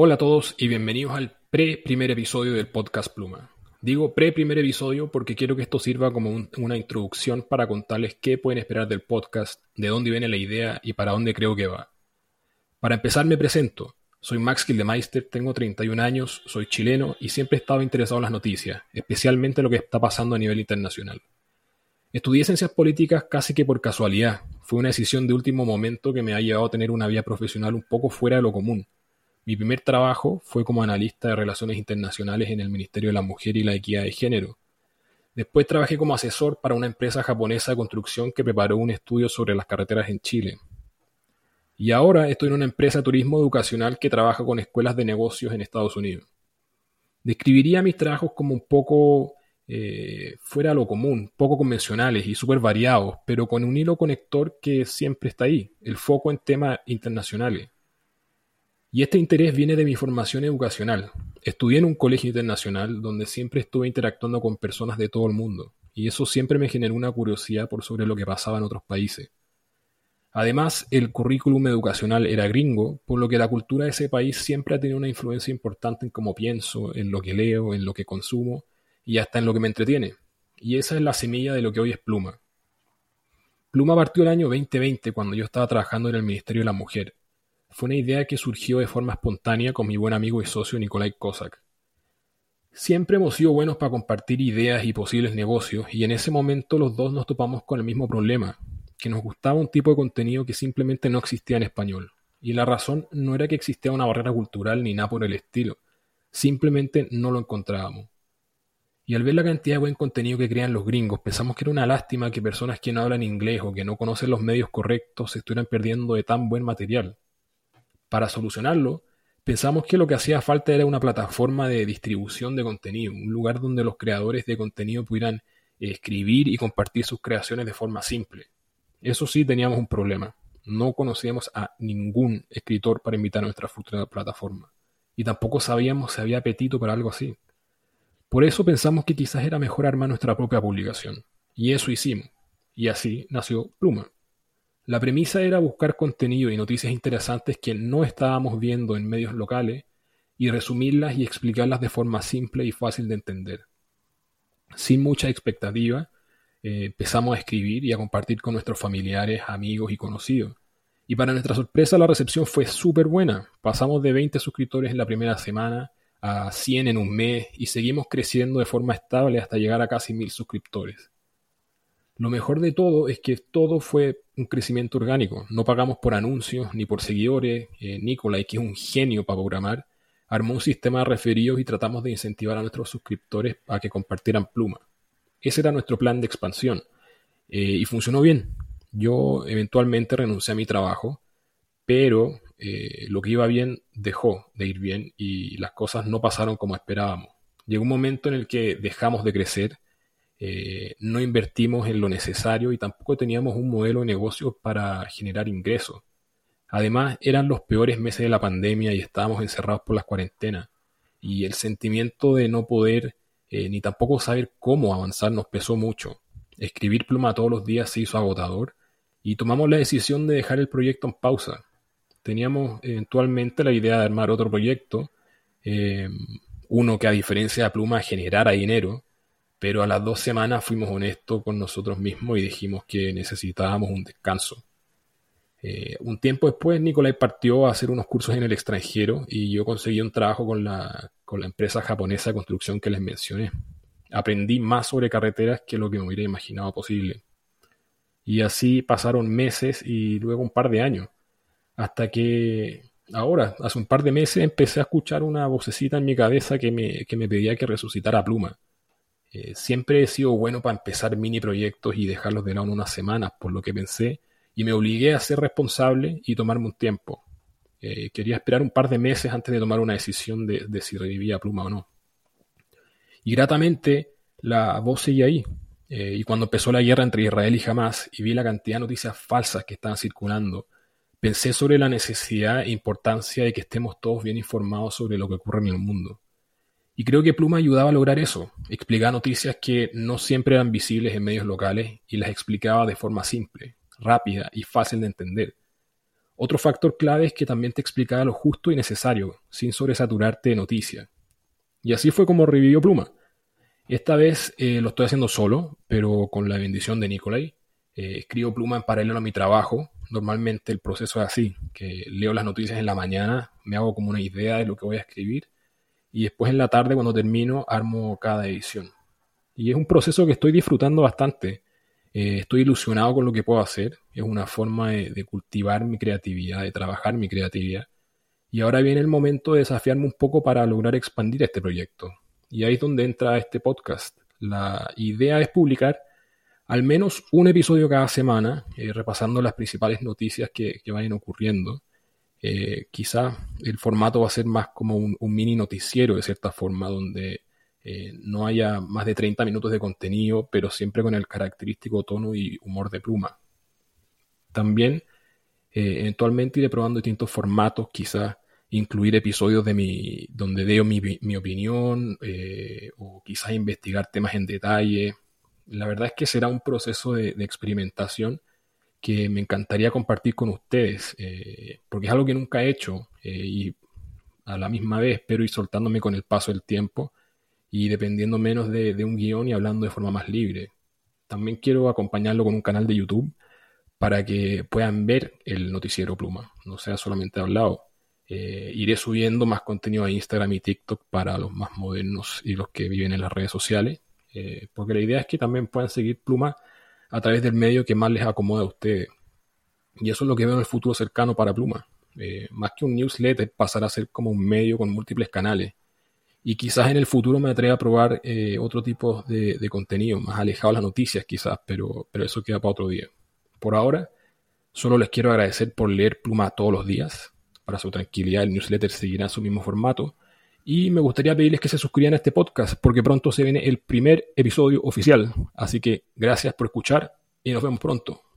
Hola a todos y bienvenidos al pre-primer episodio del podcast Pluma. Digo pre-primer episodio porque quiero que esto sirva como un- una introducción para contarles qué pueden esperar del podcast, de dónde viene la idea y para dónde creo que va. Para empezar me presento. Soy Max Gildemeister, tengo 31 años, soy chileno y siempre he estado interesado en las noticias, especialmente lo que está pasando a nivel internacional. Estudié ciencias políticas casi que por casualidad. Fue una decisión de último momento que me ha llevado a tener una vida profesional un poco fuera de lo común. Mi primer trabajo fue como analista de relaciones internacionales en el Ministerio de la Mujer y la Equidad de Género. Después trabajé como asesor para una empresa japonesa de construcción que preparó un estudio sobre las carreteras en Chile. Y ahora estoy en una empresa de turismo educacional que trabaja con escuelas de negocios en Estados Unidos. Describiría mis trabajos como un poco eh, fuera de lo común, poco convencionales y súper variados, pero con un hilo conector que siempre está ahí, el foco en temas internacionales. Y este interés viene de mi formación educacional. Estudié en un colegio internacional donde siempre estuve interactuando con personas de todo el mundo, y eso siempre me generó una curiosidad por sobre lo que pasaba en otros países. Además, el currículum educacional era gringo, por lo que la cultura de ese país siempre ha tenido una influencia importante en cómo pienso, en lo que leo, en lo que consumo y hasta en lo que me entretiene. Y esa es la semilla de lo que hoy es Pluma. Pluma partió el año 2020 cuando yo estaba trabajando en el Ministerio de la Mujer. Fue una idea que surgió de forma espontánea con mi buen amigo y socio Nikolai Kosak. Siempre hemos sido buenos para compartir ideas y posibles negocios y en ese momento los dos nos topamos con el mismo problema, que nos gustaba un tipo de contenido que simplemente no existía en español. Y la razón no era que existía una barrera cultural ni nada por el estilo, simplemente no lo encontrábamos. Y al ver la cantidad de buen contenido que crean los gringos, pensamos que era una lástima que personas que no hablan inglés o que no conocen los medios correctos se estuvieran perdiendo de tan buen material. Para solucionarlo, pensamos que lo que hacía falta era una plataforma de distribución de contenido, un lugar donde los creadores de contenido pudieran escribir y compartir sus creaciones de forma simple. Eso sí teníamos un problema. No conocíamos a ningún escritor para invitar a nuestra futura plataforma. Y tampoco sabíamos si había apetito para algo así. Por eso pensamos que quizás era mejor armar nuestra propia publicación. Y eso hicimos. Y así nació Pluma. La premisa era buscar contenido y noticias interesantes que no estábamos viendo en medios locales y resumirlas y explicarlas de forma simple y fácil de entender. Sin mucha expectativa, eh, empezamos a escribir y a compartir con nuestros familiares, amigos y conocidos. Y para nuestra sorpresa la recepción fue súper buena. Pasamos de 20 suscriptores en la primera semana a 100 en un mes y seguimos creciendo de forma estable hasta llegar a casi 1000 suscriptores. Lo mejor de todo es que todo fue un crecimiento orgánico. No pagamos por anuncios ni por seguidores. Eh, Nicolai, que es un genio para programar, armó un sistema de referidos y tratamos de incentivar a nuestros suscriptores a que compartieran Pluma. Ese era nuestro plan de expansión. Eh, y funcionó bien. Yo eventualmente renuncié a mi trabajo, pero eh, lo que iba bien dejó de ir bien y las cosas no pasaron como esperábamos. Llegó un momento en el que dejamos de crecer, eh, no invertimos en lo necesario y tampoco teníamos un modelo de negocio para generar ingresos. Además, eran los peores meses de la pandemia y estábamos encerrados por las cuarentenas. Y el sentimiento de no poder eh, ni tampoco saber cómo avanzar nos pesó mucho. Escribir pluma todos los días se hizo agotador y tomamos la decisión de dejar el proyecto en pausa. Teníamos eventualmente la idea de armar otro proyecto, eh, uno que a diferencia de pluma generara dinero, pero a las dos semanas fuimos honestos con nosotros mismos y dijimos que necesitábamos un descanso. Eh, un tiempo después, Nicolai partió a hacer unos cursos en el extranjero y yo conseguí un trabajo con la, con la empresa japonesa de construcción que les mencioné. Aprendí más sobre carreteras que lo que me hubiera imaginado posible. Y así pasaron meses y luego un par de años. Hasta que ahora, hace un par de meses, empecé a escuchar una vocecita en mi cabeza que me, que me pedía que resucitara Pluma. Eh, siempre he sido bueno para empezar mini proyectos y dejarlos de lado en unas semanas, por lo que pensé, y me obligué a ser responsable y tomarme un tiempo. Eh, quería esperar un par de meses antes de tomar una decisión de, si revivía Pluma o no. Y gratamente la voz seguía ahí. Eh, y cuando empezó la guerra entre Israel y Hamas y vi la cantidad de noticias falsas que estaban circulando, pensé sobre la necesidad e importancia de que estemos todos bien informados sobre lo que ocurre en el mundo. Y creo que Pluma ayudaba a lograr eso, explicaba noticias que no siempre eran visibles en medios locales y las explicaba de forma simple, rápida y fácil de entender. Otro factor clave es que también te explicaba lo justo y necesario, sin sobresaturarte de noticias. Y así fue como revivió Pluma. Esta vez eh, lo estoy haciendo solo, pero con la bendición de Nicolai. Eh, escribo Pluma en paralelo a mi trabajo. Normalmente el proceso es así, que leo las noticias en la mañana, me hago como una idea de lo que voy a escribir y después en la tarde cuando termino armo cada edición. Y es un proceso que estoy disfrutando bastante. Eh, estoy ilusionado con lo que puedo hacer. Es una forma de, cultivar mi creatividad, de trabajar mi creatividad. Y ahora viene el momento de desafiarme un poco para lograr expandir este proyecto. Y ahí es donde entra este podcast. La idea es publicar al menos un episodio cada semana, eh, repasando las principales noticias que, vayan ocurriendo. Eh, quizá el formato va a ser más como un, mini noticiero de cierta forma, donde eh, no haya más de 30 minutos de contenido, pero siempre con el característico tono y humor de pluma. También, eh, eventualmente iré probando distintos formatos, quizás incluir episodios de mi, donde deo mi, opinión eh, o quizás investigar temas en detalle. La verdad es que será un proceso de, experimentación que me encantaría compartir con ustedes, porque es algo que nunca he hecho y a la misma vez espero ir soltándome con el paso del tiempo y dependiendo menos de, un guion y hablando de forma más libre. También quiero acompañarlo con un canal de YouTube para que puedan ver el noticiero Pluma, no sea solamente hablado. Eh, iré subiendo más contenido a Instagram y TikTok para los más modernos y los que viven en las redes sociales, eh, porque la idea es que también puedan seguir Pluma a través del medio que más les acomoda a ustedes. Y eso es lo que veo en el futuro cercano para Pluma. Eh, más que un newsletter, pasará a ser como un medio con múltiples canales y quizás en el futuro me atreva a probar eh, otro tipo de, contenido, más alejado de las noticias quizás, pero, pero eso queda para otro día. Por ahora, solo les quiero agradecer por leer Pluma todos los días. Para su tranquilidad, el newsletter seguirá en su mismo formato. Y me gustaría pedirles que se suscriban a este podcast, porque pronto se viene el primer episodio oficial. Así que gracias por escuchar y nos vemos pronto.